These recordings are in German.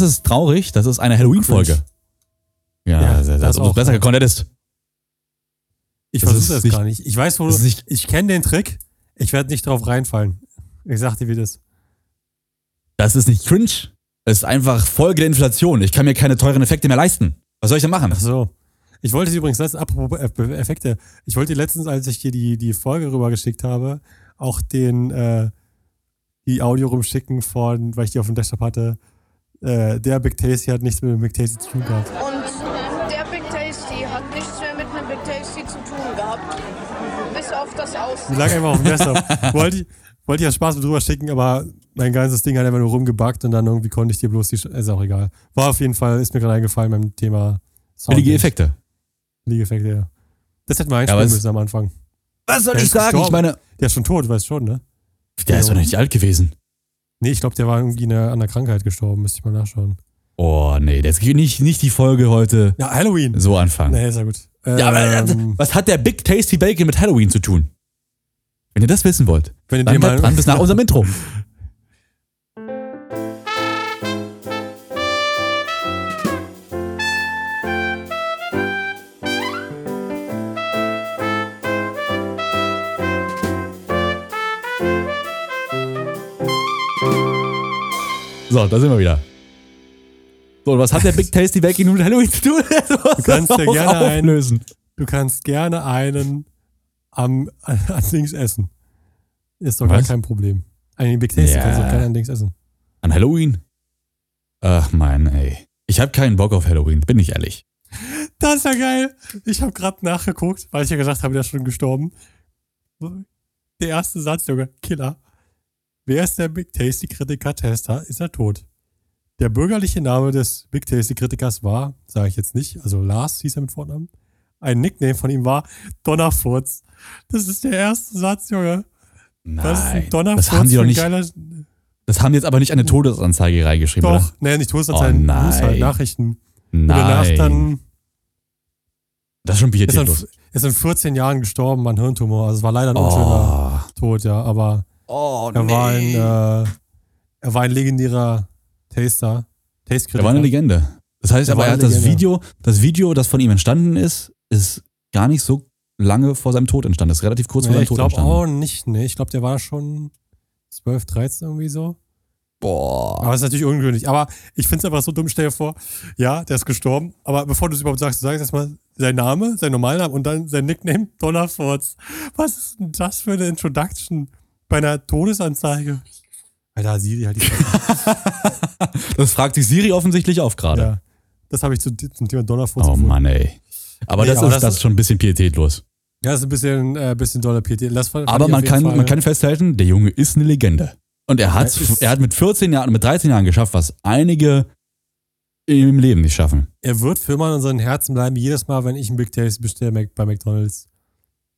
Das ist traurig, das ist eine Halloween-Folge. Ja, Ja, das es auch, besser ja. gekonnt hättest. Ich Das versuche das nicht- gar nicht. Ich weiß, wo das du, nicht- ich kenne den Trick. Ich werde nicht drauf reinfallen. Ich sag dir, wie das. Das ist nicht cringe. Es ist einfach Folge der Inflation. Ich kann mir keine teuren Effekte mehr leisten. Was soll ich denn machen? Ach so. Ich wollte sie übrigens letztens, apropos Eff- Effekte, ich wollte letztens, als ich dir die, die Folge rübergeschickt habe, auch den, äh, die Audio rumschicken von, weil ich die auf dem Desktop hatte, äh, der Big Tasty hat nichts mit dem Big Tasty zu tun gehabt. Und der Big Tasty hat nichts mehr mit einem Big Tasty zu tun gehabt. Bis auf das Die Aussehen. lag einfach auf dem Desktop. wollte ich, wollte ich ja Spaß mit drüber schicken, aber mein ganzes Ding hat einfach nur rumgebackt und dann irgendwie konnte ich dir bloß die, Sch- ist auch egal. War auf jeden Fall, ist mir gerade eingefallen beim Thema Sound. Billige Effekte. Billige Effekte, ja. Das hätten wir einspielen es- müssen am Anfang. Was soll Der ich ist sagen? Ich gestorben. meine, Der ist schon tot, du weißt schon, ne? der ist doch nicht alt gewesen. Nee, ich glaube, der war irgendwie eine, an einer Krankheit gestorben, müsste ich mal nachschauen. Oh, nee, das geht nicht, nicht die Folge heute Ja, Halloween. so anfangen. Nee, ist ja gut. Ja, aber äh, Ähm, was hat der Big Tasty Bacon mit Halloween zu tun? Wenn ihr das wissen wollt, wenn du dann bleibt dran bis nach unserem Intro. So, da sind wir wieder. So, und was hat der Big Tasty Bacon nun mit Halloween zu tun? Du kannst ja gerne einen- du kannst gerne einen am, an, Dings essen. Ist doch gar Was? kein Problem. Einen Big Tasty Ja. kannst du auch gerne an Dings essen. An Halloween? Ach man, ey. Ich habe keinen Bock auf Halloween, bin ich ehrlich. Das ist ja geil. Ich habe gerade nachgeguckt, weil ich ja gesagt habe, der ist schon gestorben. Der erste Satz, Junge, Killer. Wer ist der Big Tasty Kritiker Tester? Ist er tot? Der bürgerliche Name des Big Tasty Kritikers war, sage ich jetzt nicht, also Lars hieß er mit Vornamen. Ein Nickname von ihm war Donnerfurz. Das ist der erste Satz, Junge. Das ist ein Nein, Donnerfurz. das haben für doch nicht, Geiler, das haben die jetzt aber nicht eine Todesanzeige reingeschrieben, doch, oder? nee, nicht Todesanzeigen, Oh, nein. News halt, Nachrichten. Und danach Nein, dann das ist schon ist er, pietätlos. ist in 14 Jahren gestorben an Hirntumor. Also es war leider ein unschöner Oh, Tod, ja, aber oh er war ein, äh, er war ein legendärer Taster. er Tastekritiker. war eine Legende. Das heißt Er aber, war er eine hat das Legende. Video, das Video, das von ihm entstanden ist, ist gar nicht so lange vor seinem Tod entstanden. Das ist relativ kurz vor Nee, seinem ich Tod glaube entstanden. auch nicht, ne. Ich glaube, der war schon 12, 13 irgendwie so. Boah. Aber das ist natürlich ungewöhnlich. Aber ich finde es einfach so dumm. Stell dir vor, ja, der ist gestorben. Aber bevor du es überhaupt sagst, du sagst erstmal sein Name, sein Normalname und dann sein Nickname Donnerforts. Was ist denn das für eine Introduction bei einer Todesanzeige? Alter, Siri halt die Das fragt sich Siri offensichtlich auch gerade. Ja. Das habe ich zu, zum Thema Donnerforts Oh. Mann, ey. Aber Nee, das, aber ist, das das ist- schon ein bisschen pietätlos. Ja, das ist ein bisschen, äh, bisschen doller Pietät. Das fand- fand Aber man auf kann, Fall- man kann festhalten, der Junge ist eine Legende. Und er hat, Er er hat mit 14 Jahren, mit 13 Jahren geschafft, was einige im Leben nicht schaffen. Er wird für immer in unseren Herzen bleiben. Jedes Mal, wenn ich einen Big Tasty bestelle bei McDonalds,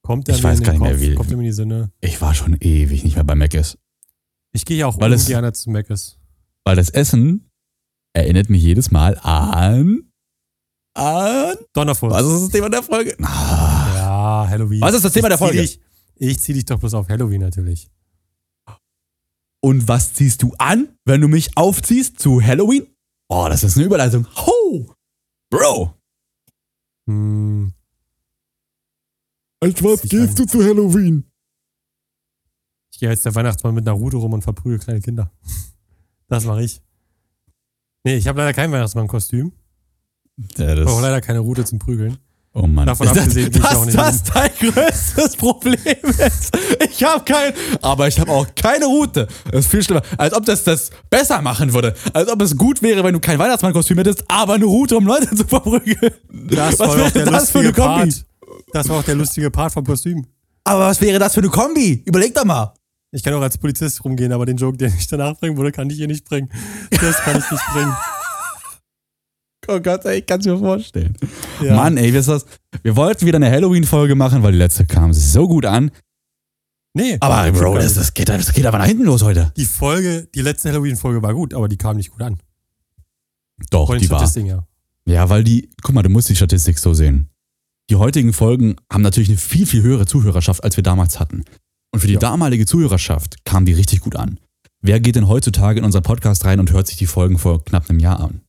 kommt Ich weiß gar nicht Kopf, mehr, wie- kommt in die Sinne. Ich war schon ewig nicht mehr bei Mc's. Ich gehe ja auch Weil es- ungern zu Mc's. Weil das Essen erinnert mich jedes Mal an. An. Donnerfuß. Was ist das Thema der Folge? Ah, ja, Halloween. Was ist das Thema Ich der zieh Folge? Dich, ich zieh dich doch bloß auf Halloween natürlich. Und was ziehst du an, wenn du mich aufziehst zu Halloween? Oh, das ist eine Überleitung. Ho! Bro! Hm, Als was gehst du zu Halloween? ich gehe jetzt der Weihnachtsmann mit Naruto rum und verprügel kleine Kinder. Das mache ich. Nee, ich habe leider kein Weihnachtsmann-Kostüm. Ja, Ich brauche das, leider keine Route zum Prügeln. oh Mann. Davon abgesehen gehe ich auch dass nicht das dein größtes Problem ist. Ich habe kein, aber ich habe auch keine Route. Das ist viel schlimmer. Als ob das das besser machen würde. Als ob es gut wäre, wenn du kein Weihnachtsmann-Kostüm hättest, aber eine Route, um Leute zu verprügeln. Das was war wäre doch der das für eine Kombi? Part. Das war auch der lustige Part vom Kostüm. Aber was wäre das für eine Kombi? Überleg doch mal. Ich kann auch als Polizist rumgehen, aber den Joke, den ich danach bringen würde, kann ich hier nicht bringen. Das kann ich nicht bringen. Oh Gott, ey, ich kann es mir vorstellen. Ja. Mann, ey, wisst ihr was? Wir wollten wieder eine Halloween-Folge machen, weil die letzte kam so gut an. Nee, Aber Bro, das, das, geht, das geht aber nach hinten los heute. die Folge, die letzte Halloween-Folge war gut, aber die kam nicht gut an. Doch, Von die war. Her. Ja, weil die, guck mal, du musst die Statistik so sehen. Die heutigen Folgen haben natürlich eine viel, viel höhere Zuhörerschaft, als wir damals hatten. Und für die Ja. damalige Zuhörerschaft kamen die richtig gut an. wer geht denn heutzutage in unseren Podcast rein und hört sich die Folgen vor knapp einem Jahr an?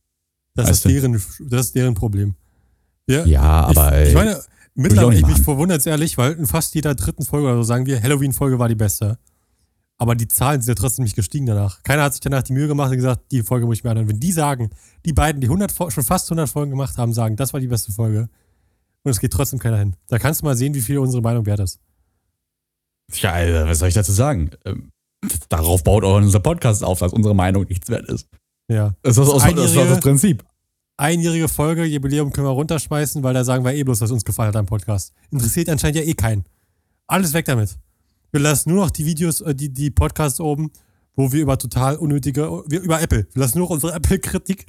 Das Weißt ist, deren, das ist deren Problem. Ja, Ja, aber ich, ich meine, mittlerweile, ich mich verwundert ehrlich, weil in fast jeder dritten Folge oder so sagen wir, Halloween-Folge war die beste. Aber die Zahlen sind ja trotzdem nicht gestiegen danach. Keiner hat sich danach die Mühe gemacht und gesagt, die Folge muss ich mir anhören. Wenn die sagen, die beiden, die 100, Fol- schon fast 100 Folgen gemacht haben, sagen, das war die beste Folge. Und es geht trotzdem keiner hin. Da kannst du mal sehen, wie viel unsere Meinung wert ist. Tja, Alter, was soll ich dazu sagen? Ähm, darauf baut auch unser Podcast auf, dass unsere Meinung nichts wert ist. Ja. Das ist, das, das, das Prinzip. Einjährige Folge, Jubiläum können wir runterschmeißen, weil da sagen wir eh bloß, was uns gefallen hat am Podcast. Interessiert anscheinend ja eh keinen. Alles weg damit. Wir lassen nur noch die Videos, äh, die, die Podcasts oben, wo wir über total unnötige, wir, über Apple. Wir lassen nur unsere Apple-Kritik,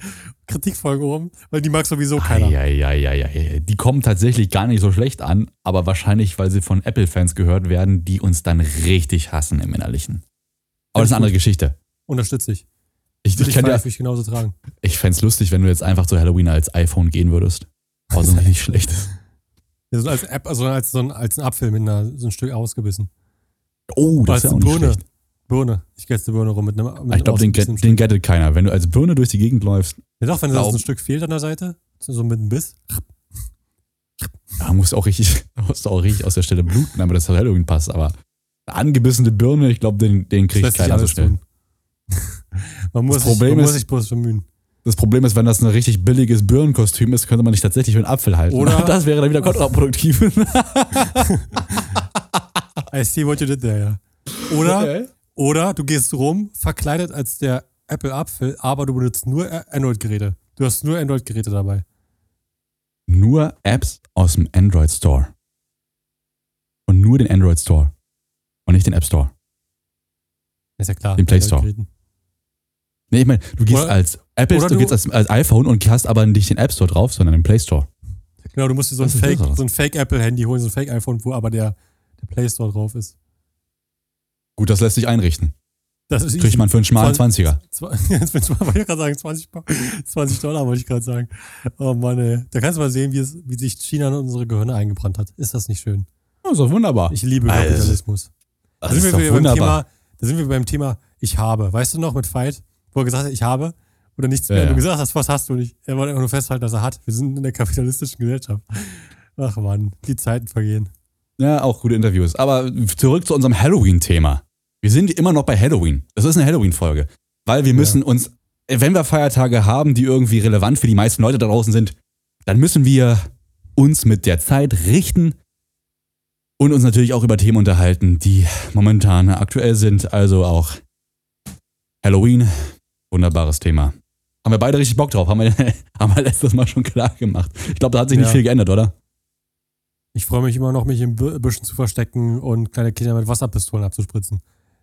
Kritikfolge oben, weil die mag sowieso keiner. Eieieiei. Die kommen tatsächlich gar nicht so schlecht an, aber wahrscheinlich, weil sie von Apple-Fans gehört werden, die uns dann richtig hassen im Innerlichen. Aber das ist eine andere Geschichte. Unterstütze ich. Ich, ich, ich, kann ja, ich genauso tragen. ich fände es lustig, wenn du jetzt einfach zu Halloween als iPhone gehen würdest. Aber so nicht schlecht. Ja, so als App, also als so ein, als ein Apfel mit einer, so ein Stück ausgebissen. Oh, das ist ja auch nicht Birne. schlecht. Birne. Ich gehe jetzt eine Birne rum mit einem. Mit Ich glaube, den, get- den gettet keiner. Wenn du als Birne durch die Gegend läufst, Ja doch, wenn da ein Stück fehlt an der Seite, so mit einem Biss. da musst du auch richtig, musst du auch richtig aus der Stelle bluten, damit das zu Halloween passt. Aber eine angebissene Birne, ich glaube, den, den kriegt keiner so schnell. Man muss, Problem sich, man muss ist- sich bloß bemühen. Das Problem ist, wenn das ein richtig billiges Birnenkostüm ist, könnte man nicht tatsächlich für einen Apfel halten. Oder- das wäre dann wieder kontraproduktiv. I see what you did there, ja. Oder, Okay. Oder du gehst rum, verkleidet als der Apple Apfel, aber du benutzt nur Android-Geräte. Du hast nur Android-Geräte dabei. Nur Apps aus dem Android Store. Und nur den Android Store. Und nicht den App Store. Ist ja klar. Den Play Store. Nee, ich meine, du gehst Oder- als Apple, du, du- gehst als, als iPhone und hast aber nicht den App Store drauf, sondern den Play Store. Genau, du musst dir so ein Das ist Fake, besser. so Fake holen, so ein Fake iPhone, wo aber der, der Play Store drauf ist. Gut, das lässt sich einrichten. Das ist Kriegt man für einen schmalen 20er. Zwei- Jetzt bin ich mal, wollte ich gerade sagen, 20, Pa- 20 Dollar wollte ich gerade sagen. Oh Mann, ey. Da kannst du mal sehen, wie, es, wie sich China in unsere Gehirne eingebrannt hat. Ist das nicht schön? Das ist doch wunderbar. Ich liebe Alter, Kapitalismus. das Da sind, ist wir beim. Thema, da sind wir beim Thema Ich habe. Weißt du noch mit Fight, wo er gesagt hat, ich habe oder nichts Ja, mehr. Ja. du gesagt hast, was hast du nicht? Er wollte einfach nur festhalten, dass er hat. Wir sind in der kapitalistischen Gesellschaft. Ach Mann, die Zeiten vergehen. Ja, auch gute Interviews. Aber zurück zu unserem Halloween-Thema. Wir sind immer noch bei Halloween. Das ist eine Halloween-Folge. Weil wir müssen uns, wenn wir Feiertage haben, die irgendwie relevant für die meisten Leute da draußen sind, dann müssen wir uns mit der Zeit richten und uns natürlich auch über Themen unterhalten, die momentan aktuell sind. Also auch Halloween, wunderbares Thema. Haben wir beide richtig Bock drauf, haben wir, haben wir letztes Mal schon klar gemacht. Ich glaube, da hat sich nicht Ja. viel geändert, oder? Ich freue mich immer noch, mich in Bü- Büschen zu verstecken und kleine Kinder mit Wasserpistolen abzuspritzen.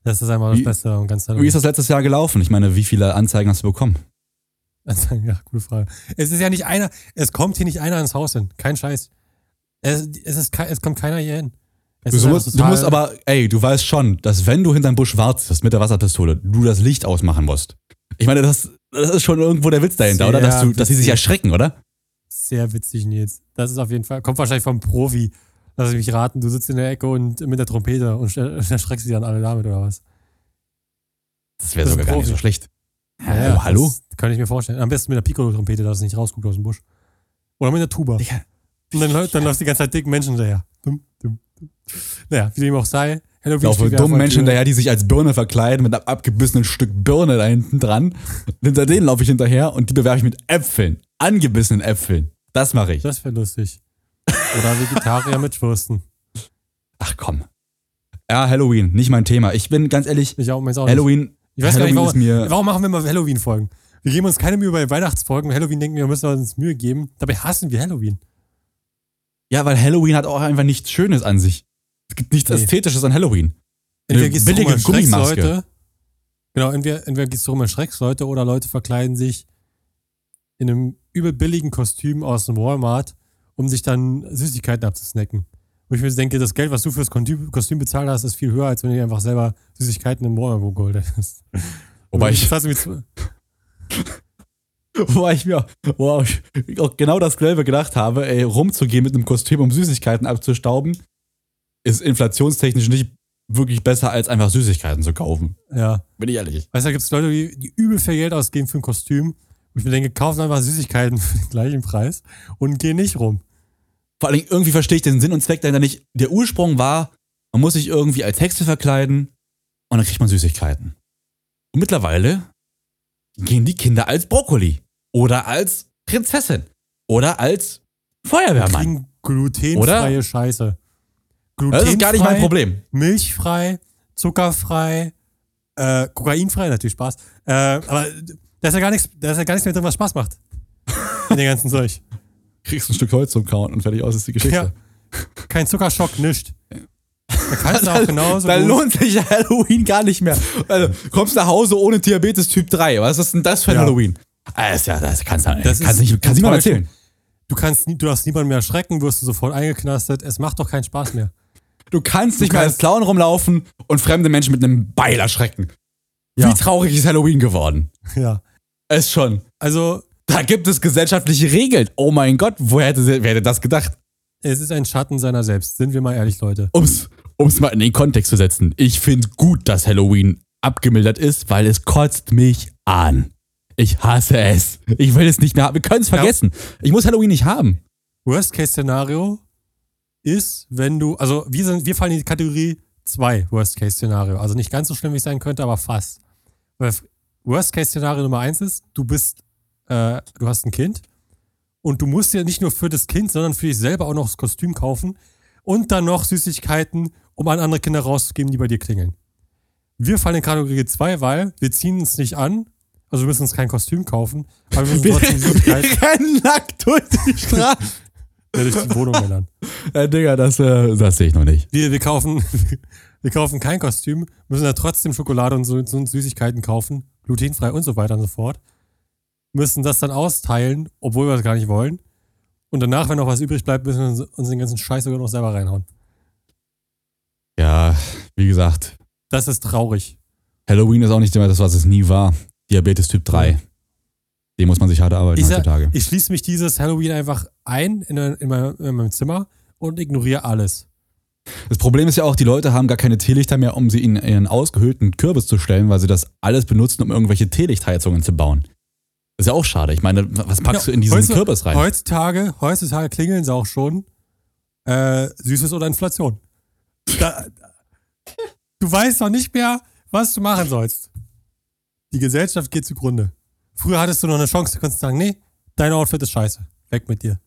Das ist einfach das Wie- Beste am ganzen Wie ist das letztes Jahr gelaufen? Ich meine, wie viele Anzeigen hast du bekommen? Ja, gute Frage. Es ist ja nicht einer, es kommt hier nicht einer ins Haus hin. Kein Scheiß. Es, es, ist, es kommt keiner hier hin. Du musst, du musst aber, ey, du weißt schon, dass wenn du hinterm Busch wartest mit der Wasserpistole, du das Licht ausmachen musst. Ich meine, das, das ist schon irgendwo der Witz dahinter, oder? Dass, Sehr du, dass sie sich erschrecken, oder? Sehr witzig, Nils. Das ist auf jeden Fall, kommt wahrscheinlich vom Profi. Lass ich mich raten, du sitzt in der Ecke und mit der Trompete und erschreckst sie dann alle damit, oder was? Das wäre sogar gar nicht so schlecht. Ja, oh, hallo? Kann ich mir vorstellen. Am besten mit der Piccolo-Trompete, dass es nicht rausguckt aus dem Busch. Oder mit der Tuba. Digga. Und dann, läuft- dann läuft die ganze Zeit dicken Menschen hinterher. Dumm, dumm, dumm. Naja, wie dem auch sei. Ich laufe steht wieder dumme vor der Menschen hinterher, die sich als Birne verkleiden mit einem abgebissenen Stück Birne da hinten dran. Hinter denen laufe ich hinterher und die bewerfe ich mit Äpfeln. Angebissenen Äpfeln. Das mache ich. Das wäre lustig. Oder Vegetarier mit Würsten. Ach komm. Ja, Halloween, nicht mein Thema. Ich bin ganz ehrlich, Ich auch, auch nicht. Halloween, Ich weiß gar Halloween nicht, warum, warum machen wir mal Halloween-Folgen? Wir geben uns keine Mühe bei Weihnachtsfolgen. Halloween denken wir, wir müssen uns Mühe geben. Dabei hassen wir Halloween. Ja, weil Halloween hat auch einfach nichts Schönes an sich. Es gibt nichts Nee. Ästhetisches an Halloween. Entweder gehst du billige schreckst Gummimaske. Leute. Genau, entweder, entweder gehst du rum und schreckst Leute oder Leute verkleiden sich in einem übel billigen Kostüm aus dem Walmart, um sich dann Süßigkeiten abzusnacken. Wo ich mir denke, das Geld, was du fürs Kostüm Kostüm bezahlt hast, ist viel höher, als wenn du dir einfach selber Süßigkeiten im Walmart geholt hättest. Wobei ich, Das du mit zwei- wobei ich mir wow, ich auch genau dasselbe gedacht habe, ey, rumzugehen mit einem Kostüm, um Süßigkeiten abzustauben, ist inflationstechnisch nicht wirklich besser, als einfach Süßigkeiten zu kaufen. Ja. Bin ich ehrlich. Weißt du, da gibt es Leute, die, die übel viel Geld ausgeben für ein Kostüm. Und ich mir denke, kaufen einfach Süßigkeiten für den gleichen Preis und gehen nicht rum. Vor allem irgendwie verstehe ich den Sinn und Zweck dahinter nicht. Der Ursprung war, man muss sich irgendwie als Hexe verkleiden und dann kriegt man Süßigkeiten. Und mittlerweile gehen die Kinder als Brokkoli oder als Prinzessin oder als Feuerwehrmann. Kriegen glutenfreie Scheiße. Glutenfrei, Das ist gar nicht mein Problem. Milchfrei, zuckerfrei, äh, kokainfrei, natürlich Spaß. Äh, aber da ist ja gar nichts, da ist ja gar nichts mehr drin, was Spaß macht. In den ganzen Zeug. Kriegst ein Stück Holz zum Kauen und fertig aus ist die Geschichte. Ja. Kein Zuckerschock, nischt. Da kannst du auch genauso da lohnt sich Halloween gar nicht mehr. Also, kommst nach Hause ohne Diabetes Typ 3. Was ist denn das für ein Ja. Halloween? Ah, Das, ist ja, das kannst du Das kannst nicht, kannst niemand erzählen. Du kannst nie, du darfst niemanden mehr erschrecken, wirst du sofort eingeknastet. Es macht doch keinen Spaß mehr. Du kannst nicht mehr als kannst- Clown rumlaufen und fremde Menschen mit einem Beil erschrecken. Ja. Wie traurig ist Halloween geworden? Ja. Es schon. Also, Da gibt es gesellschaftliche Regeln. Oh mein Gott, woher hätte, wer hätte das gedacht? es ist ein Schatten seiner selbst. Sind wir mal ehrlich, Leute. Um's, um's mal in den Kontext zu setzen. Ich finde gut, dass Halloween abgemildert ist, weil es kotzt mich an. Ich hasse es. Ich will es nicht mehr haben. Wir können es vergessen. Ich muss Halloween nicht haben. Worst-Case-Szenario ist, wenn du, also wir, sind, wir fallen in die Kategorie 2 Worst-Case-Szenario. Also nicht ganz so schlimm, wie es sein könnte, aber fast. Weil Worst-Case-Szenario Nummer eins ist, du bist, äh, du hast ein Kind und du musst dir nicht nur für das Kind, sondern für dich selber auch noch das Kostüm kaufen und dann noch Süßigkeiten, um an andere Kinder rauszugeben, die bei dir klingeln. Wir fallen in Kategorie 2, weil wir ziehen uns nicht an, also wir müssen uns kein Kostüm kaufen, aber wir müssen trotzdem Süßigkeiten wir rennen nackt durch die Straße. ja, durch die Wohnung männern. äh, Digga, das, äh, das sehe ich noch nicht. Wir, wir, kaufen, wir kaufen kein Kostüm, müssen ja trotzdem Schokolade und so, so Süßigkeiten kaufen, glutenfrei und so weiter und so fort. Müssen das dann austeilen, obwohl wir das gar nicht wollen. Und danach, wenn noch was übrig bleibt, müssen wir uns- uns den ganzen Scheiß sogar noch selber reinhauen. Ja, wie gesagt, Das ist traurig. Halloween ist auch nicht immer das, was es nie war. Diabetes Typ 3. Den muss man sich hart arbeiten Ich, heutzutage. ich schließe mich dieses Halloween einfach ein in, in, meinem, in meinem Zimmer und ignoriere alles. Das Problem ist ja auch, die Leute haben gar keine Teelichter mehr, um sie in ihren ausgehöhlten Kürbis zu stellen, weil sie das alles benutzen, um irgendwelche Teelichtheizungen zu bauen. Das ist ja auch schade. Ich meine, was packst Ja, du in diesen heutzu- Kürbis rein? Heutzutage, heutzutage klingeln sie auch schon. Äh, Süßes oder Inflation. Da, du weißt doch nicht mehr, was du machen sollst. Die Gesellschaft geht zugrunde. Früher hattest du noch eine Chance, du konntest sagen, nee, dein Outfit ist scheiße. Weg mit dir.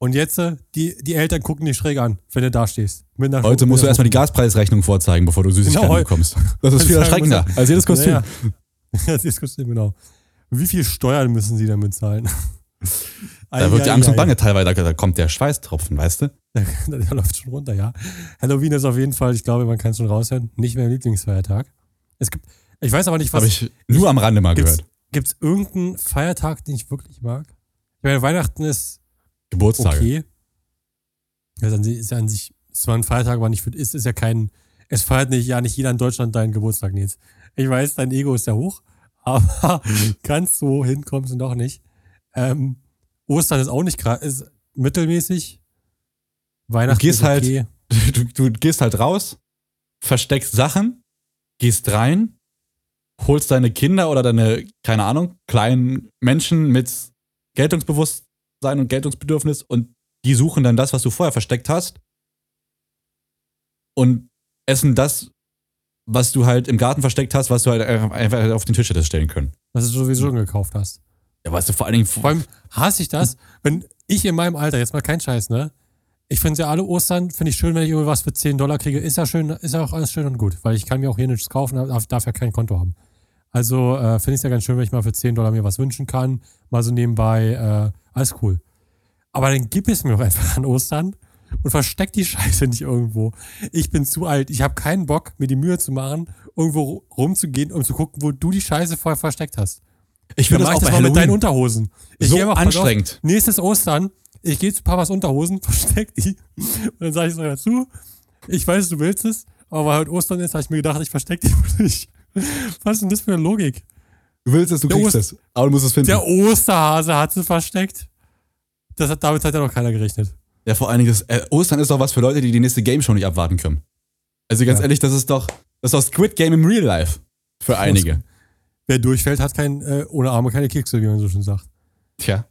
Und jetzt, äh, die, die Eltern gucken dich schräg an, wenn du da stehst. Mit Heute mit musst du erstmal die Gaspreisrechnung vorzeigen, bevor du Süßigkeiten Genau, bekommst. Das ist viel erschreckender er- als jedes Kostüm. Naja. Das ist Kostüm, genau. Wie viel Steuern müssen sie damit zahlen? Da wird die Angst und Bange teilweise, da, kommt der Schweißtropfen, weißt du? Der läuft schon runter, ja. Halloween ist auf jeden Fall, ich glaube, man kann es schon raushören, nicht mehr Lieblingsfeiertag. Es gibt, ich weiß aber nicht, was. Habe ich nur am Rande mal gibt's, gehört. Gibt's irgendeinen Feiertag, den ich wirklich mag? Ich meine, Weihnachten ist Geburtstage. okay. Das ist an sich- ist ja an sich, es war ein Feiertag, aber nicht für, ist, ist ja kein, es feiert nicht, ja nicht jeder in Deutschland deinen Geburtstag, Nils. Ich weiß, dein Ego ist ja hoch, aber ganz so hinkommst du doch nicht. Ähm, Ostern ist auch nicht gerade, ist mittelmäßig. Weihnachten gehst ist halt- okay. Du, du gehst halt raus, versteckst Sachen, gehst rein, holst deine Kinder oder deine, keine Ahnung, kleinen Menschen mit Geltungsbewusstsein und Geltungsbedürfnis und die suchen dann das, was du vorher versteckt hast und essen das, was du halt im Garten versteckt hast, was du halt einfach auf den Tisch hättest stellen können. was du sowieso schon gekauft hast. Ja, weißt du, vor allen Dingen, Vor allem hasse ich das, wenn ich in meinem Alter, jetzt mal kein Scheiß, ne? Ich finde ja alle Ostern, finde ich schön, wenn ich irgendwas für 10 Dollar kriege. Ist ja schön, ist ja auch alles schön und gut, weil ich kann mir auch hier nichts kaufen, darf, darf ja kein Konto haben. Also äh, finde ich es ja ganz schön, wenn ich mal für 10 Dollar mir was wünschen kann, mal so nebenbei, äh, alles cool. Aber dann gib es mir doch einfach an Ostern und versteck die Scheiße nicht irgendwo. Ich bin zu alt, ich habe keinen Bock, mir die Mühe zu machen, irgendwo rumzugehen, um zu gucken, wo du die Scheiße vorher versteckt hast. ich mach das auch das mal mit deinen Unterhosen. Ich so geh einfach, pass auf, anstrengend. Nächstes Ostern, ich gehe zu Papas Unterhosen, versteck die. Und dann sage ich so dazu, ich weiß, du willst es, aber weil heute Ostern ist, habe ich mir gedacht, ich versteck die für dich. Was ist denn das für eine Logik? Du willst es, du Der kriegst Ost- es, aber du musst es finden. Der Osterhase hat sie versteckt. Das hat, damit hat ja noch keiner gerechnet. Ja, vor allen Dingen, äh, Ostern ist doch was für Leute, die die nächste Game Show nicht abwarten können. Also ganz Ja. ehrlich, das ist doch, das ist doch Squid Game im Real Life. Für einige. Wer durchfällt, hat kein, äh, ohne Arme keine Kekse, wie man so schön sagt. Tja.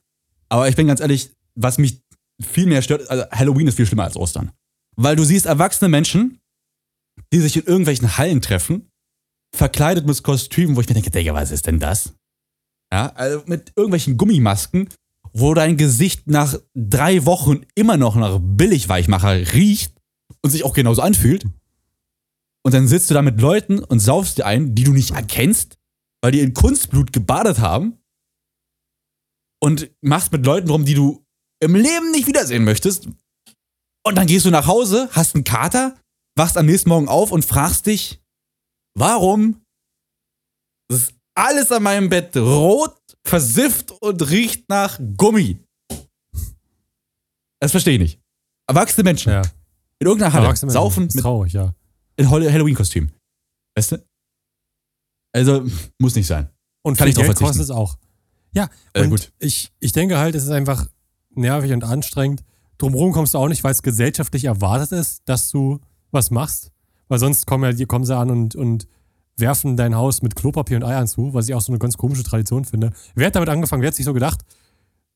Aber ich bin ganz ehrlich, was mich viel mehr stört, also Halloween ist viel schlimmer als Ostern. Weil du siehst erwachsene Menschen, die sich in irgendwelchen Hallen treffen, verkleidet mit Kostümen, wo ich mir denke, Digga, was ist denn das? Ja, also mit irgendwelchen Gummimasken, wo dein Gesicht nach drei Wochen immer noch nach Billigweichmacher riecht und sich auch genauso anfühlt. Und dann sitzt du da mit Leuten und saufst dir ein, die du nicht erkennst, weil die in Kunstblut gebadet haben und machst mit Leuten rum, die du im Leben nicht wiedersehen möchtest. Und dann gehst du nach Hause, hast einen Kater, wachst am nächsten Morgen auf und fragst dich, warum ist alles an meinem Bett rot, versifft und riecht nach Gummi? Das verstehe ich nicht. Erwachsene Menschen Ja. in irgendeiner Halle Erwachsene saufen Ist mit traurig, ja. in Hall- Halloween-Kostüm. Weißt du? Also, muss nicht sein. Und Kann ich drauf Geld verzichten. kostet es auch. Ja, Äh, und gut. Ich, ich denke halt, es ist einfach nervig und anstrengend. Drumherum kommst du auch nicht, weil es gesellschaftlich erwartet ist, dass du was machst. Weil sonst kommen ja, die kommen sie an und, und werfen dein Haus mit Klopapier und Eiern zu, was ich auch so eine ganz komische Tradition finde. Wer hat damit angefangen? Wer hat sich so gedacht,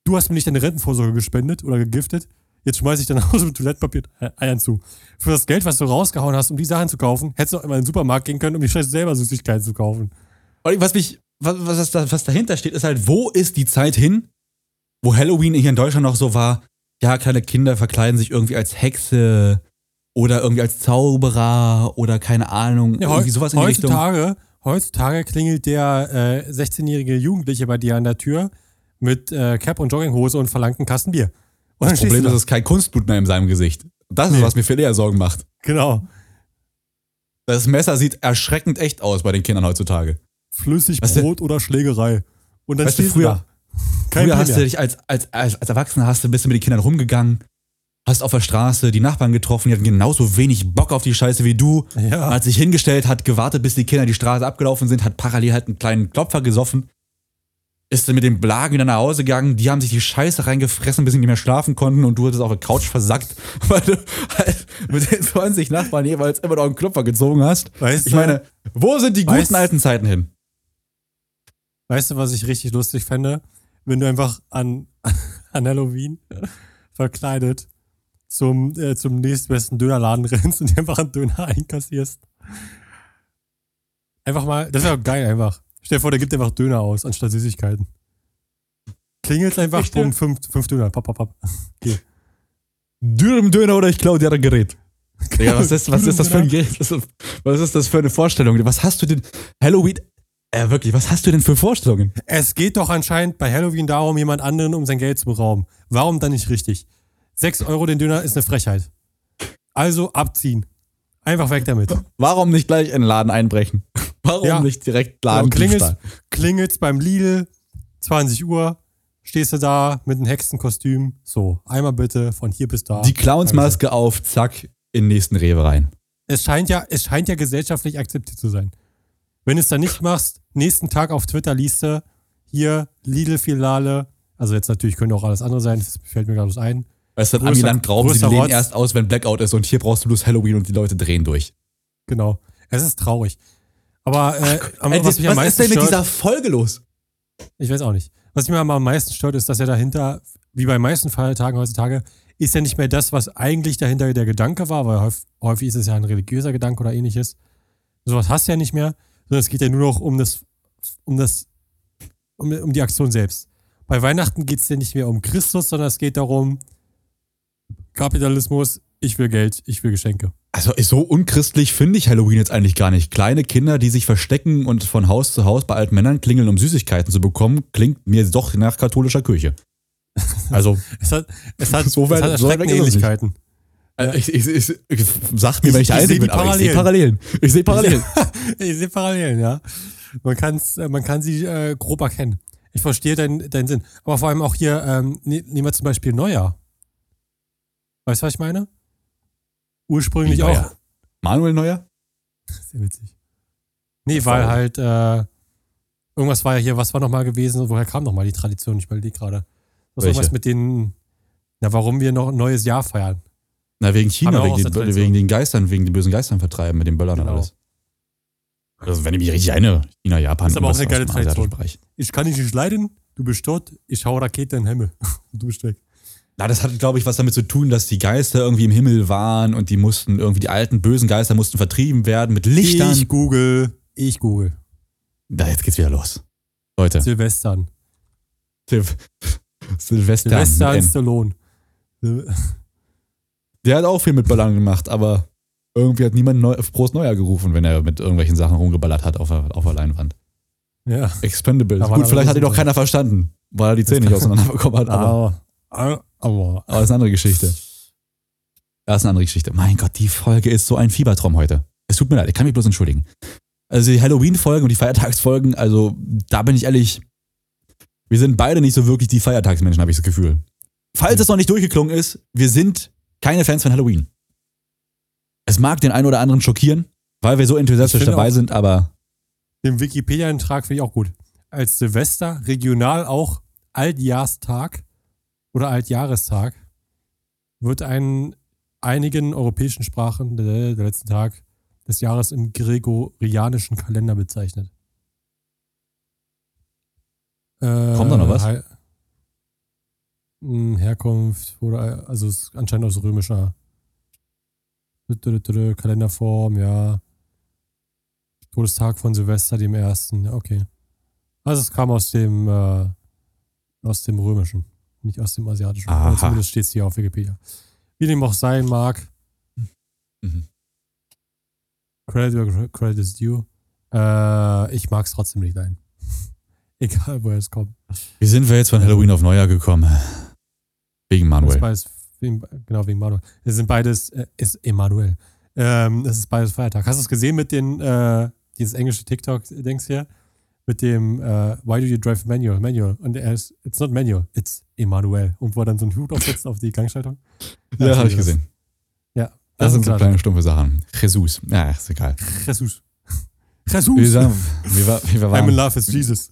du hast mir nicht deine Rentenvorsorge gespendet oder gegiftet, jetzt schmeiße ich dein Haus mit Toilettenpapier und Ei- Eiern zu. Für das Geld, was du rausgehauen hast, um die Sachen zu kaufen, hättest du auch immer in den Supermarkt gehen können, um die scheiße selber Süßigkeiten zu kaufen. Und was mich, was, was, was dahinter steht, ist halt, wo ist die Zeit hin, wo Halloween hier in Deutschland noch so war, ja, kleine Kinder verkleiden sich irgendwie als Hexe oder irgendwie als Zauberer oder keine Ahnung, Ja, irgendwie sowas in die Richtung. heutzutage, heutzutage klingelt der äh, 16-jährige Jugendliche bei dir an der Tür mit äh, Cap und Jogginghose und verlangt einen Kasten Bier. Und Das Problem ist, es ist kein Kunstblut mehr in seinem Gesicht. Das ist, Nee. was mir viel eher Sorgen macht. Genau. Das Messer sieht erschreckend echt aus bei den Kindern heutzutage. Flüssig Weißt oder Schlägerei. Und dann Weißt du, früher- da. Früher hast du dich als, als, als, als Erwachsener hast du, bist du mit den Kindern rumgegangen, hast auf der Straße die Nachbarn getroffen, die hatten genauso wenig Bock auf die Scheiße wie du. Ja. Hat sich hingestellt, hat gewartet, bis die Kinder die Straße abgelaufen sind, hat parallel halt einen kleinen Klopfer gesoffen, ist dann mit dem Blagen wieder nach Hause gegangen, die haben sich die Scheiße reingefressen, bis sie nicht mehr schlafen konnten und du hattest auf der Couch versackt, weil du halt mit den 20 Nachbarn jeweils immer noch einen Klopfer gezogen hast. Weißt Ich meine, wo sind die Weißt- guten alten Zeiten hin? Weißt du, was ich richtig lustig fände? Wenn du einfach an, an Halloween verkleidet zum, äh, zum nächstbesten Dönerladen rennst und dir einfach einen Döner einkassierst. Einfach mal, das wäre geil einfach. Stell dir vor, der gibt einfach Döner aus, anstatt Süßigkeiten. Klingelt einfach, bumm, ja? fünf, fünf Döner, papp, papp, papp. Dürüm Döner oder ich klau dir ein Gerät. Digga, was ist, was ist das für ein Gerät? Ist- Was ist das für eine Vorstellung? Was hast du denn? Halloween. Äh, wirklich, was hast du denn für Vorstellungen? Es geht doch anscheinend bei Halloween darum, jemand anderen um sein Geld zu berauben. Warum dann nicht richtig? Sechs Euro den Döner ist eine Frechheit. Also abziehen. Einfach weg damit. Warum nicht gleich in den Laden einbrechen? Warum Ja. nicht direkt Genau, Laden klingelt's, klingelt's beim Lidl, 20 Uhr, stehst du da mit einem Hexenkostüm. So, einmal bitte von hier bis da. Die Clownsmaske auf, zack, in den nächsten Rewe rein. Es scheint ja, es scheint ja gesellschaftlich akzeptiert zu sein. Wenn du es dann nicht machst, nächsten Tag auf Twitter liest du, hier Lidl-Filiale, also jetzt natürlich könnte auch alles andere sein, das fällt mir gerade ein. Weißt du, Größer- Amiland rauben sie die Läden erst aus, wenn Blackout ist und hier brauchst du bloß Halloween und die Leute drehen durch. Genau. Es ist traurig. Aber, äh, aber Ey, was am was ist denn mit stört, dieser Folge los? Ich weiß auch nicht. Was mich aber am meisten stört, ist, dass ja dahinter, wie bei meisten Feiertagen heutzutage, ist ja nicht mehr das, was eigentlich dahinter der Gedanke war, weil häufig, häufig ist es ja ein religiöser Gedanke oder ähnliches. Sowas hast du ja nicht mehr, sondern es geht ja nur noch um das, um das, um, um die Aktion selbst. Bei Weihnachten geht es ja nicht mehr um Christus, sondern es geht darum, Kapitalismus, ich will Geld, ich will Geschenke. Also so unchristlich finde ich Halloween jetzt eigentlich gar nicht. Kleine Kinder, die sich verstecken und von Haus zu Haus bei alten Männern klingeln, um Süßigkeiten zu bekommen, klingt mir doch nach katholischer Kirche. Also, Es hat, es hat, So es weit- hat so weit es. Ähnlichkeiten. äh, ich, ich, ich, ich, sag mir, wenn ich ich Einzige bin, aber ich sehe Parallelen. Ich sehe Parallelen. Ich sehe Parallelen, ja. Man, kann's, äh, man kann sie äh, grob erkennen. Ich verstehe deinen deinen Sinn. Aber vor allem auch hier, ähm, ne, nehmen wir zum Beispiel Neujahr. Weißt du, was ich meine? Ursprünglich Wie auch. Neuer? Manuel Neuer? Sehr witzig. Nee, weil halt, äh, irgendwas war ja hier, was war nochmal gewesen? Woher kam nochmal die Tradition? Ich überlege gerade. Was irgendwas mit den, na, warum wir noch ein neues Jahr feiern. Na, wegen China, wegen den, wegen den Geistern, wegen den bösen Geistern vertreiben mit den Böllern und Genau. alles. Also, wenn ich mich richtig erinnere, China, Japan, Ist aber auch eine geile Tradition. Ich kann dich nicht leiden, du bist tot, ich hau Rakete in den Himmel. Und du bist weg. Na, das hat, glaube ich, was damit zu tun, dass die Geister irgendwie im Himmel waren und die mussten irgendwie, die alten bösen Geister mussten vertrieben werden mit Lichtern. Ich google. Ich google. Na, jetzt geht's wieder los. Leute, Silvestern. Sil Silvester. Silvester mit N. Stallone. Sil- Der hat auch viel mit Ballern gemacht, aber irgendwie hat niemand neu, Prost Neujahr gerufen, wenn er mit irgendwelchen Sachen rumgeballert hat auf der, auf der Leinwand. Ja. Expendables. Gut, vielleicht hat ihn doch keiner verstanden, weil er die Zähne nicht auseinanderbekommen hat, aber, Aber, aber, aber das ist eine andere Geschichte. Das ist eine andere Geschichte. Mein Gott, die Folge ist so ein Fiebertraum heute. Es tut mir leid, ich kann mich bloß entschuldigen. Also die Halloween-Folgen und die Feiertagsfolgen, also da bin ich ehrlich, wir sind beide nicht so wirklich die Feiertagsmenschen, habe ich das Gefühl. Falls es noch nicht durchgeklungen ist, wir sind keine Fans von Halloween. Es mag den einen oder anderen schockieren, weil wir so enthusiastisch dabei auch- sind, aber den Wikipedia-Eintrag finde ich auch gut. Als Silvester regional auch Altjahrstag oder Altjahrestag wird ein einigen europäischen Sprachen der, der letzte Tag des Jahres im gregorianischen Kalender bezeichnet. Äh, Kommt da noch was? Hm, Herkunft oder also ist anscheinend aus römischer Kalenderform, ja. Todestag von Silvester, dem ersten. Ja, okay. Also es kam aus dem äh, aus dem römischen, nicht aus dem asiatischen. Aha. Zumindest steht es hier auf Wikipedia. Wie dem auch sein mag. Mhm. Credit where credit is due. Äh, ich mag es trotzdem nicht, nein. Egal, woher es kommt. wie sind wir jetzt von Halloween auf Neujahr gekommen? Wegen Manuel. beides, wegen, genau, wegen Manuel. Es sind beides, äh, ist Emanuel. Ähm, es ist beides Feiertag. Hast du es gesehen mit den, äh, dieses englische TikTok-Dings hier? Mit dem, äh, why do you drive manual? Manual. Und er ist, it's not manual, it's Emanuel. Und wo er dann so einen Hut aufsetzt auf die Gangschaltung. Ja, habe ich das- gesehen. Ja. Das sind so kleine stumpfe Sachen. Jesus. Ja, ist egal. Jesus. Wir, Jesus. sagen, wir, war- wir, I'm in waren, love with Jesus.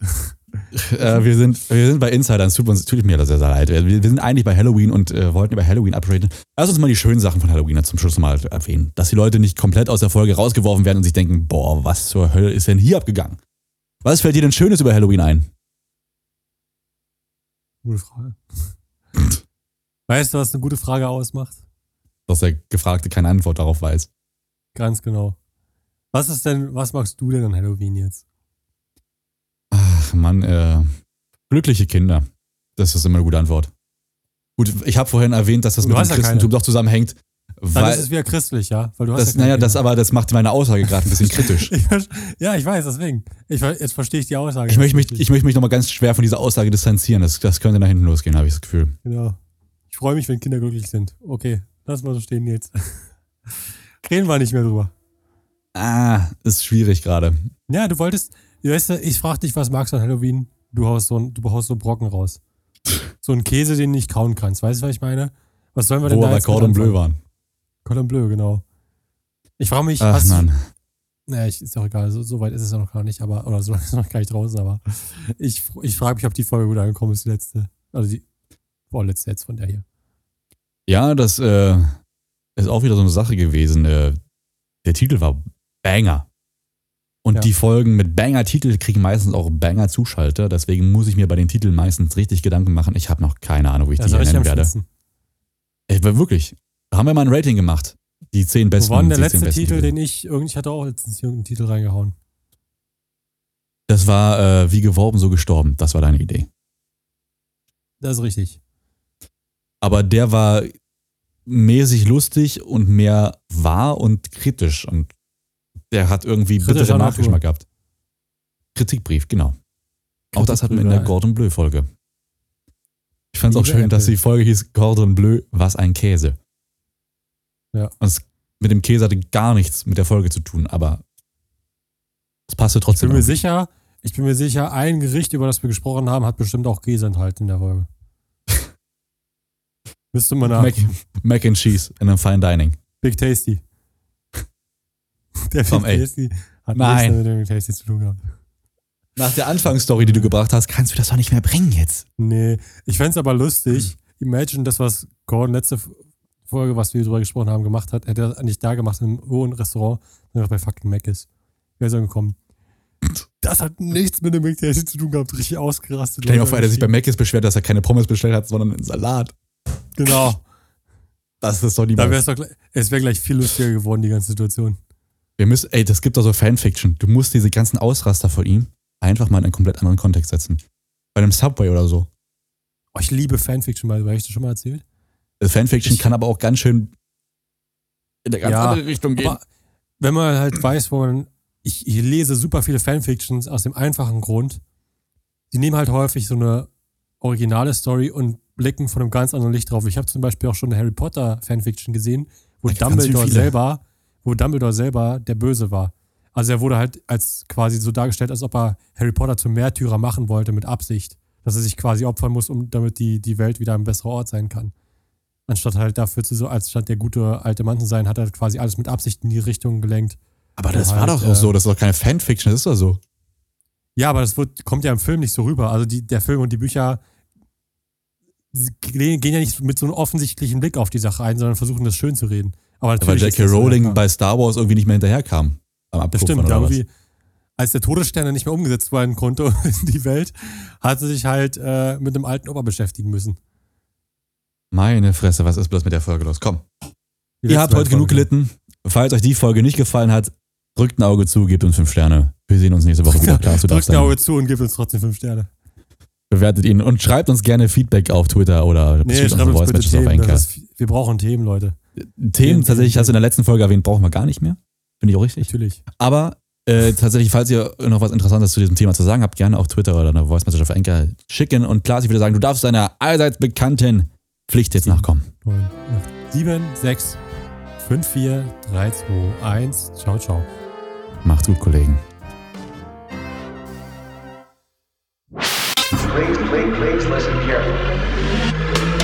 äh, wir, sind, wir sind bei Insidern. Es tut uns tut mir sehr, sehr leid. Wir, wir sind eigentlich bei Halloween und äh, wollten über Halloween upgraden. Lass uns mal die schönen Sachen von Halloween zum Schluss mal erwähnen. Dass die Leute nicht komplett aus der Folge rausgeworfen werden und sich denken, boah, was zur Hölle ist denn hier abgegangen? Was fällt dir denn Schönes über Halloween ein? Gute Frage. Weißt du, was eine gute Frage ausmacht? Dass der Gefragte keine Antwort darauf weiß. Ganz genau. Was ist denn, was magst du denn an Halloween jetzt? Ach Mann, äh, glückliche Kinder. Das ist immer eine gute Antwort. Gut, ich habe vorhin erwähnt, dass das Du mit dem ja Christentum keine. doch zusammenhängt. Dann Weil, ist es wieder christlich, ja? Weil du hast das, ja naja, das aber, das macht meine Aussage gerade ein bisschen kritisch. Ich ja, ich weiß, deswegen. Ich, jetzt verstehe ich die Aussage. Ich möchte mich, ich möchte mich nochmal ganz schwer von dieser Aussage distanzieren. Das, das könnte nach hinten losgehen, habe ich das Gefühl. Genau. Ich freue mich, wenn Kinder glücklich sind. Okay, lass mal so stehen jetzt. Reden wir nicht mehr drüber. Ah, ist schwierig gerade. Ja, du wolltest, weißt du, ich frage dich, was magst du an Halloween? Du haust so, du haust so Brocken raus. So einen Käse, den du nicht kauen kannst. Weißt du, was ich meine? Was sollen wir denn Wo da jetzt Cordon Bleu waren. Cordon Bleu, genau. Ich frage mich, Ach hast Mann. naja, ich, ist auch egal, so, so weit ist es ja noch gar nicht, aber, oder so lange ist es noch gar nicht draußen, aber ich, ich frage mich, ob die Folge gut angekommen ist, die letzte. Also die vorletzte jetzt von der hier. Ja, das äh, ist auch wieder so eine Sache gewesen. Äh, der Titel war Banger. Und Ja. die Folgen mit Banger-Titel kriegen meistens auch Banger-Zuschalter. Deswegen muss ich mir bei den Titeln meistens richtig Gedanken machen. Ich habe noch keine Ahnung, wie ich Da die nennen werde. schwitzen. Ich war wirklich. Da haben wir mal ein Rating gemacht. Die zehn Wo besten. war denn der letzte besten Titel, den ich, irgendwie ich hatte auch letztens irgendeinen Titel reingehauen. Das war äh, wie geworben, so gestorben. Das war deine Idee. Das ist richtig. Aber der war mäßig lustig und mehr wahr und kritisch. Und der hat irgendwie Kritischer bitteren. Nachgeschmack gehabt. Kritikbrief, genau. Auch das hatten wir in der. Gordon Bleu-Folge. Ich fand es auch schön, dass die Folge hieß Gordon Bleu, was ein Käse. Ja. Und es, mit dem Käse hatte gar nichts mit der Folge zu tun, aber es passte Ich trotzdem. bin mir irgendwie. sicher, ich bin mir sicher, ein Gericht, über das wir gesprochen haben, hat bestimmt auch Käse enthalten in der Folge. Müsste man nach Mac, Mac and Cheese in einem Fine Dining. Big Tasty. Der Big. Tasty hat Nein. nichts mit dem Big Tasty zu tun gehabt. Nach der Anfangsstory, die du gebracht hast, kannst du das doch nicht mehr bringen jetzt. Nee, ich fänd's aber lustig. Imagine das, was Gordon letzte Folge, was wir drüber gesprochen haben, gemacht hat, hätte er nicht da gemacht, in einem hohen Restaurant, sondern bei fucking Mac ist. Wäre so gekommen. Das hat nichts mit dem Tasty zu tun gehabt, richtig ausgerastet. Stell dir vor, der sich bei Mc's beschwert, dass er keine Pommes bestellt hat, sondern einen Salat. Genau. Das ist doch Da wäre niemals. es doch, gleich- es wäre gleich viel lustiger geworden, die ganze Situation. Wir müssen, ey, das gibt doch so Fanfiction. Du musst diese ganzen Ausraster von ihm einfach mal in einen komplett anderen Kontext setzen. Bei einem Subway oder so. Oh, ich liebe Fanfiction, mal, habe ich das schon mal erzählt? Fanfiction Ich- kann aber auch ganz schön in eine ganz Ja, andere Richtung gehen. Aber wenn man halt weiß, wo man. Ich, ich lese super viele Fanfictions aus dem einfachen Grund, die nehmen halt häufig so eine originale Story und blicken von einem ganz anderen Licht drauf. Ich habe zum Beispiel auch schon eine Harry Potter Fanfiction gesehen, wo ganz Dumbledore selber, wo Dumbledore selber der Böse war. Also er wurde halt als quasi so dargestellt, als ob er Harry Potter zum Märtyrer machen wollte mit Absicht, dass er sich quasi opfern muss, um damit die, die Welt wieder ein besserer Ort sein kann. Anstatt halt dafür zu so, als statt der gute alte Mann zu sein, hat er quasi alles mit Absicht in die Richtung gelenkt. aber das war halt, doch auch äh, so. Das ist doch keine Fanfiction, das ist doch so. Ja, aber das wird, kommt ja im Film nicht so rüber. Also die, der Film und die Bücher gehen ja nicht mit so einem offensichtlichen Blick auf die Sache ein, sondern versuchen das schön zu reden. Aber Weil natürlich J.K. das, Rowling ja, bei Star Wars irgendwie nicht mehr hinterherkam. Am Das Abdruck stimmt, ja, oder irgendwie, als der Todesstern nicht mehr umgesetzt werden konnte in die Welt, hat sie sich halt äh, mit einem alten Opa beschäftigen müssen. Meine Fresse, was ist bloß mit der Folge los? Komm. Ihr habt heute genug Folge. gelitten. Falls euch die Folge nicht gefallen hat, drückt ein Auge zu, gebt uns fünf Sterne. Wir sehen uns nächste Woche wieder. Klar, Drückt ein Auge zu und gebt uns trotzdem fünf Sterne. bewertet ihn und schreibt uns gerne Feedback auf Twitter oder Nee, schreibt uns Voice bitte Messages auf Themen. Anchor. Ist, wir brauchen Themen, Leute. Themen tatsächlich, hast du in der letzten Folge erwähnt, brauchen wir gar nicht mehr. Finde ich auch richtig. Natürlich. Aber äh, tatsächlich, falls ihr noch was Interessantes zu diesem Thema zu sagen habt, gerne auf Twitter oder eine Voice Message auf Anchor schicken. Und Klaas, ich würde sagen, du darfst deiner allseits bekannten Pflicht jetzt Sieben. nachkommen. 9, 8, 7, 6, 5, 4, 3, 2, 1. Ciao, ciao. Macht's gut, Kollegen. Please, please, please listen carefully.